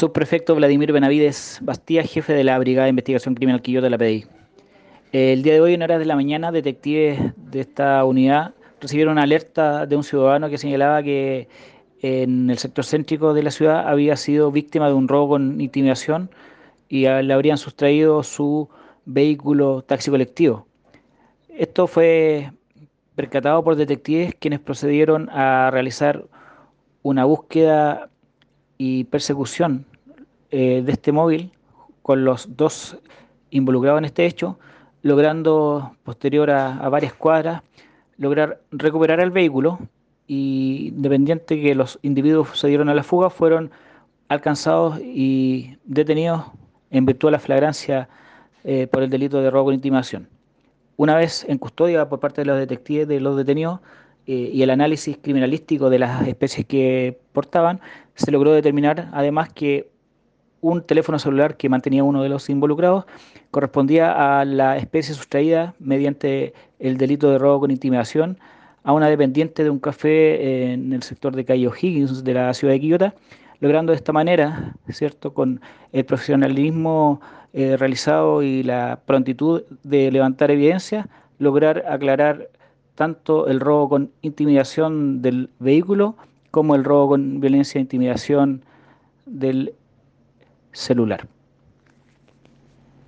Subprefecto Vladimir Benavides Bastía, jefe de la Brigada de Investigación Criminal Quillota de la PDI. El día de hoy, en horas de la mañana, detectives de esta unidad recibieron una alerta de un ciudadano que señalaba que en el sector céntrico de la ciudad había sido víctima de un robo con intimidación y le habrían sustraído su vehículo taxi colectivo. Esto fue percatado por detectives quienes procedieron a realizar una búsqueda y persecución eh, de este móvil con los dos involucrados en este hecho, logrando posterior a, varias cuadras lograr recuperar el vehículo y independiente que los individuos se dieron a la fuga, fueron alcanzados y detenidos en virtud de la flagrancia eh, por el delito de robo con intimación. Una vez en custodia por parte de los detectives de los detenidos, eh, y el análisis criminalístico de las especies que portaban, se logró determinar además que un teléfono celular que mantenía uno de los involucrados correspondía a la especie sustraída mediante el delito de robo con intimidación a una dependiente de un café en el sector de Calle O'Higgins de la ciudad de Quillota, logrando de esta manera, ¿cierto?, con el profesionalismo eh, realizado y la prontitud de levantar evidencia, lograr aclarar tanto el robo con intimidación del vehículo como el robo con violencia e intimidación del celular.